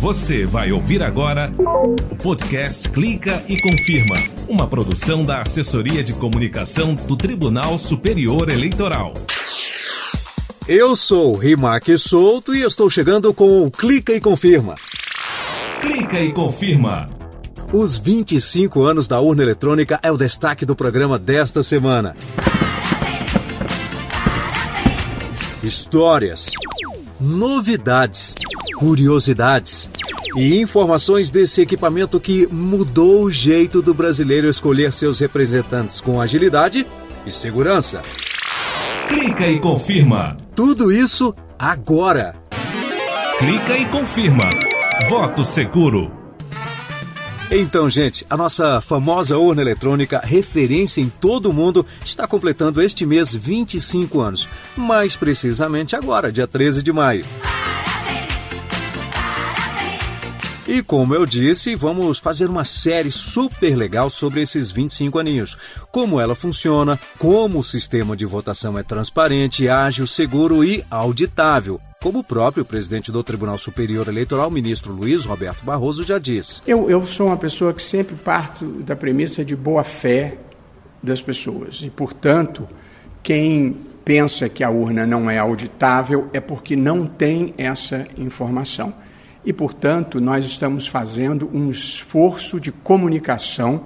Você vai ouvir agora o podcast Clica e Confirma, uma produção da Assessoria de Comunicação do Tribunal Superior Eleitoral. Eu sou Rimac Souto e estou chegando com o Clica e Confirma. Clica e Confirma. Os 25 anos da urna eletrônica é o destaque do programa desta semana. Histórias, novidades, curiosidades e informações desse equipamento que mudou o jeito do brasileiro escolher seus representantes com agilidade e segurança. Clica e confirma. Tudo isso agora. Clica e confirma. Voto seguro. Então, gente, a nossa famosa urna eletrônica, referência em todo o mundo, está completando este mês 25 anos. Mais precisamente agora, dia 13 de maio. E como eu disse, vamos fazer uma série super legal sobre esses 25 aninhos. Como ela funciona, como o sistema de votação é transparente, ágil, seguro e auditável. Como o próprio presidente do Tribunal Superior Eleitoral, ministro Luiz Roberto Barroso, já disse. Eu, eu sou uma pessoa que sempre parto da premissa de boa fé das pessoas. E, portanto, quem pensa que a urna não é auditável é porque não tem essa informação e, portanto, nós estamos fazendo um esforço de comunicação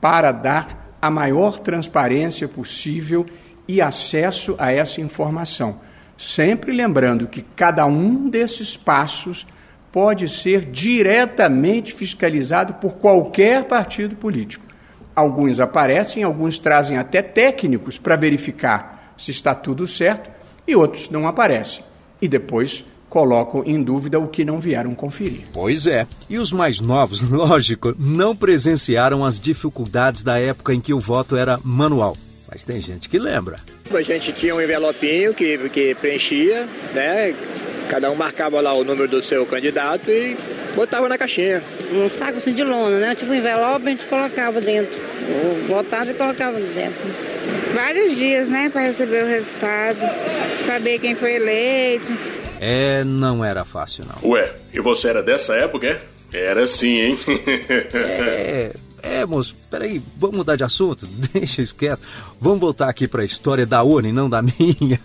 para dar a maior transparência possível e acesso a essa informação. Sempre lembrando que cada um desses passos pode ser diretamente fiscalizado por qualquer partido político. Alguns aparecem, alguns trazem até técnicos para verificar se está tudo certo e outros não aparecem. E depois colocam em dúvida o que não vieram conferir. Pois é. E os mais novos, lógico, não presenciaram as dificuldades da época em que o voto era manual. Mas tem gente que lembra. A gente tinha um envelopinho que, que preenchia, né? Cada um marcava lá o número do seu candidato e botava na caixinha. Um saco assim de lona, né? Tipo um envelope, a gente colocava dentro. Botava e colocava dentro. Vários dias, né? Para receber o resultado, saber quem foi eleito. É, não era fácil, não. Ué, e você era dessa época, é? Era sim, hein? é, é, moço, peraí, vamos mudar de assunto? Deixa isso quieto. Vamos voltar aqui para a história da urna e não da minha.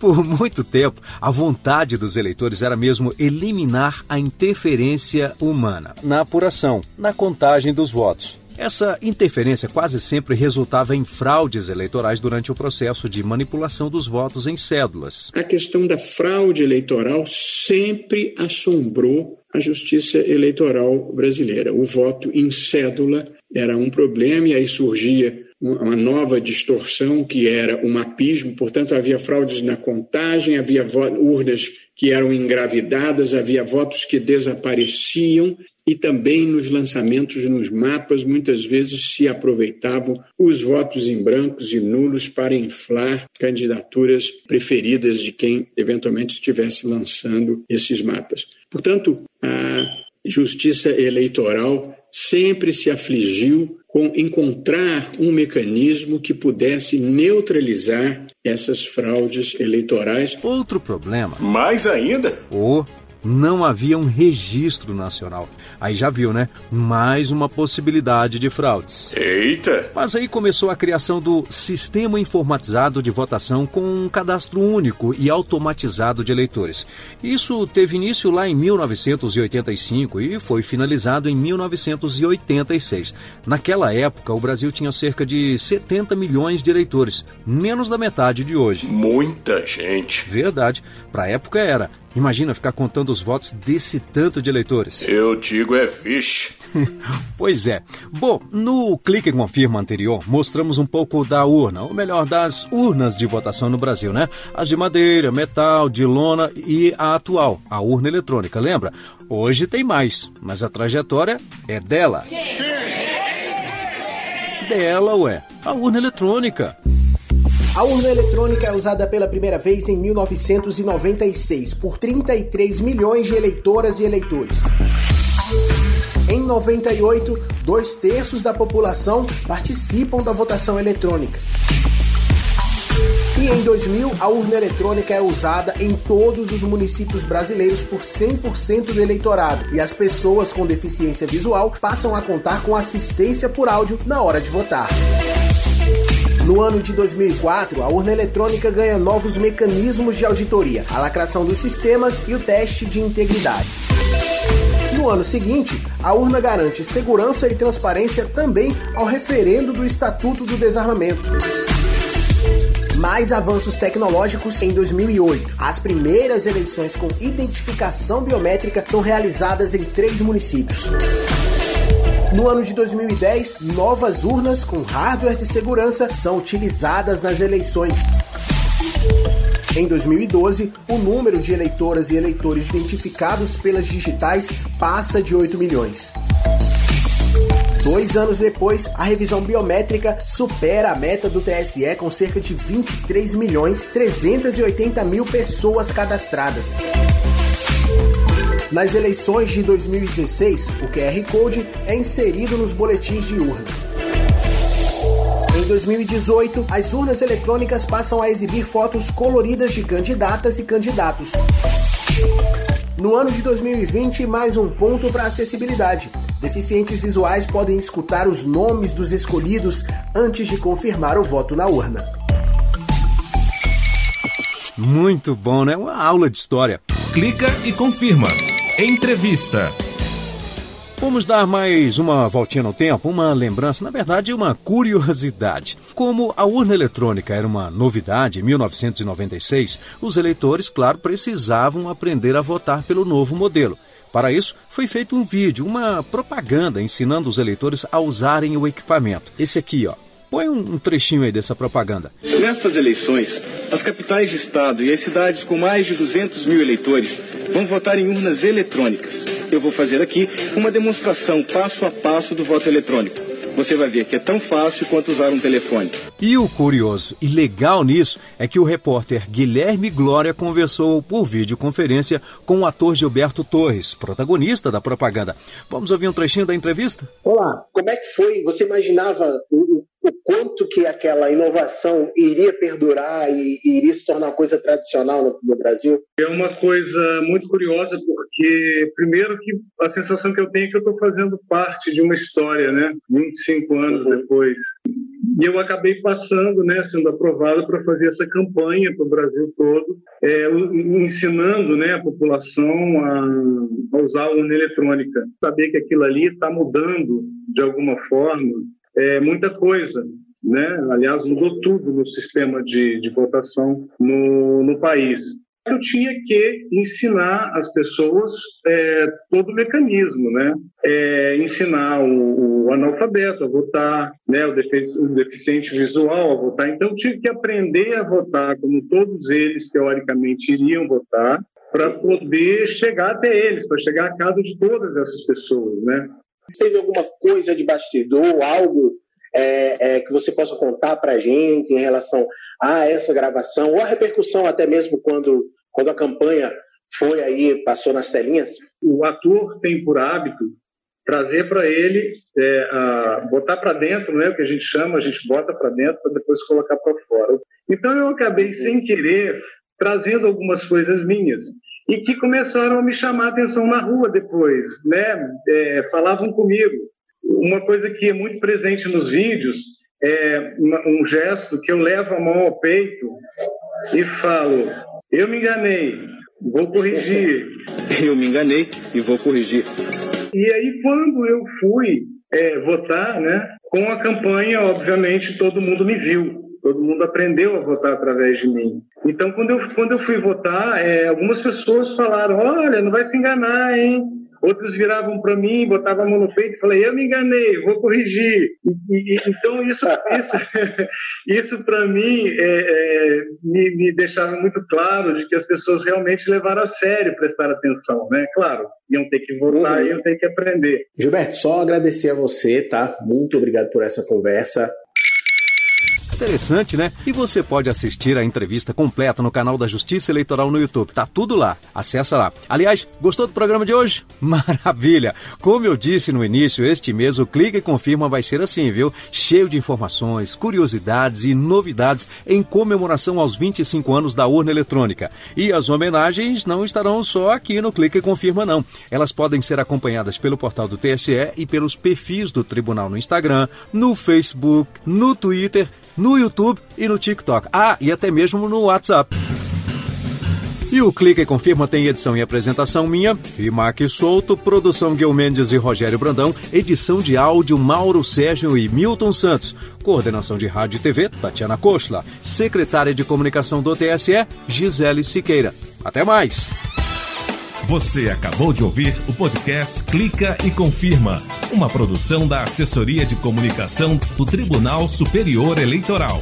Por muito tempo, a vontade dos eleitores era mesmo eliminar a interferência humana na apuração, na contagem dos votos. Essa interferência quase sempre resultava em fraudes eleitorais durante o processo de manipulação dos votos em cédulas. A questão da fraude eleitoral sempre assombrou a justiça eleitoral brasileira. O voto em cédula era um problema e aí surgia uma nova distorção que era o mapismo, portanto havia fraudes na contagem, havia urnas que eram engravidadas, havia votos que desapareciam e também nos lançamentos nos mapas, muitas vezes se aproveitavam os votos em brancos e nulos para inflar candidaturas preferidas de quem eventualmente estivesse lançando esses mapas. Portanto, a justiça eleitoral sempre se afligiu com encontrar um mecanismo que pudesse neutralizar essas fraudes eleitorais. Outro problema. Mais ainda? O não havia um registro nacional. Aí já viu, né? Mais uma possibilidade de fraudes. Eita! Mas aí começou a criação do Sistema Informatizado de Votação com um cadastro único e automatizado de eleitores. Isso teve início lá em 1985 e foi finalizado em 1986. Naquela época, o Brasil tinha cerca de 70 milhões de eleitores, menos da metade de hoje. Muita gente. Verdade. Para a época era. Imagina ficar contando os votos desse tanto de eleitores. Eu digo é fixe. pois é. Bom, no Clique e Confirma anterior, mostramos um pouco da urna, ou melhor, das urnas de votação no Brasil, né? As de madeira, metal, de lona e a atual, a urna eletrônica, lembra? Hoje tem mais, mas a trajetória é dela. Dela, ué, a urna eletrônica. A urna eletrônica é usada pela primeira vez em 1996 por 33 milhões de eleitoras e eleitores. Em 98, dois terços da população participam da votação eletrônica. E em 2000, a urna eletrônica é usada em todos os municípios brasileiros por 100% do eleitorado e as pessoas com deficiência visual passam a contar com assistência por áudio na hora de votar. No ano de 2004, a urna eletrônica ganha novos mecanismos de auditoria, a lacração dos sistemas e o teste de integridade. No ano seguinte, a urna garante segurança e transparência também ao referendo do Estatuto do Desarmamento mais avanços tecnológicos em 2008. As primeiras eleições com identificação biométrica são realizadas em três municípios. No ano de 2010, novas urnas com hardware de segurança são utilizadas nas eleições. Em 2012, o número de eleitoras e eleitores identificados pelas digitais passa de 8 milhões. Dois anos depois, a revisão biométrica supera a meta do TSE com cerca de 23 milhões 380 mil pessoas cadastradas. Nas eleições de 2016, o QR Code é inserido nos boletins de urna. Em 2018, as urnas eletrônicas passam a exibir fotos coloridas de candidatas e candidatos. No ano de 2020, mais um ponto para acessibilidade. Deficientes visuais podem escutar os nomes dos escolhidos antes de confirmar o voto na urna. Muito bom, né? Uma aula de história. Clica e confirma. Entrevista. Vamos dar mais uma voltinha no tempo, uma lembrança, na verdade, uma curiosidade. Como a urna eletrônica era uma novidade em 1996, os eleitores, claro, precisavam aprender a votar pelo novo modelo. Para isso, foi feito um vídeo, uma propaganda ensinando os eleitores a usarem o equipamento. Esse aqui, ó. Põe um trechinho aí dessa propaganda. Nestas eleições, as capitais de estado e as cidades com mais de 200 mil eleitores vão votar em urnas eletrônicas. Eu vou fazer aqui uma demonstração passo a passo do voto eletrônico você vai ver que é tão fácil quanto usar um telefone. E o curioso e legal nisso é que o repórter Guilherme Glória conversou por videoconferência com o ator Gilberto Torres, protagonista da propaganda. Vamos ouvir um trechinho da entrevista? Olá, como é que foi? Você imaginava o, o quanto que aquela inovação iria perdurar e, e iria se tornar uma coisa tradicional no, no, Brasil? É uma coisa muito curiosa porque, primeiro, que a sensação que eu tenho é que eu estou fazendo parte de uma história, né? 25 anos uhum. depois. E eu acabei passando, né, sendo aprovado para fazer essa campanha para o Brasil todo, é, ensinando né, a população a, a usar a urna eletrônica. Saber que aquilo ali está mudando de alguma forma é, muita coisa. Né? Aliás, mudou tudo no sistema de, de votação no, no país eu tinha que ensinar as pessoas é, todo o mecanismo, né? É, ensinar o, o, analfabeto a votar, né? O, defici o, deficiente visual a votar. Então, tive que aprender a votar como todos eles, teoricamente, iriam votar, para poder chegar até eles, para chegar à casa de todas essas pessoas, né? Teve alguma coisa de bastidor, algo é, é, que você possa contar para a gente em relação a essa gravação, ou a repercussão até mesmo quando, quando a campanha foi aí, passou nas telinhas? O ator tem por hábito trazer para ele, é, a, botar para dentro, né, o que a gente chama, a gente bota para dentro para depois colocar para fora. Então eu acabei sem querer trazendo algumas coisas minhas e que começaram a me chamar a atenção na rua depois, né? É, falavam comigo. Uma coisa que é muito presente nos vídeos é um gesto que eu levo a mão ao peito e falo: eu me enganei, vou corrigir. Eu me enganei e vou corrigir. E aí quando eu fui é, votar, né? Com a campanha, obviamente, todo mundo me viu todo mundo aprendeu a votar através de mim. Então, quando eu, quando eu fui votar, é, algumas pessoas falaram: olha, não vai se enganar, hein? Outros viravam para mim, botavam a mão no peito e falei, eu me enganei, vou corrigir. E, e, então, isso, isso, isso para mim é, é, me, me, deixava muito claro de que as pessoas realmente levaram a sério prestar atenção, né? Claro, iam ter que votar uhum. iam ter que aprender. Gilberto, só agradecer a você, tá? Muito obrigado por essa conversa. Interessante, né? E você pode assistir a entrevista completa no canal da Justiça Eleitoral no YouTube. Tá tudo lá. Acessa lá. Aliás, gostou do programa de hoje? Maravilha! Como eu disse no início, este mês o Clica e Confirma vai ser assim, viu? Cheio de informações, curiosidades e novidades em comemoração aos 25 anos da urna eletrônica. E as homenagens não estarão só aqui no Clica e Confirma, não. Elas podem ser acompanhadas pelo portal do TSE e pelos perfis do tribunal no Instagram, no Facebook, no Twitter, no YouTube e no TikTok. Ah, e até mesmo no WhatsApp. E o Clica e Confirma tem edição e apresentação minha, e Mark Souto, produção Guil Mendes e Rogério Brandão, edição de áudio Mauro Sérgio e Milton Santos, coordenação de rádio e TV Tatiana Kochla, secretária de comunicação do TSE Gisele Siqueira. Até mais! Você acabou de ouvir o podcast Clica e Confirma, uma produção da Assessoria de Comunicação do Tribunal Superior Eleitoral.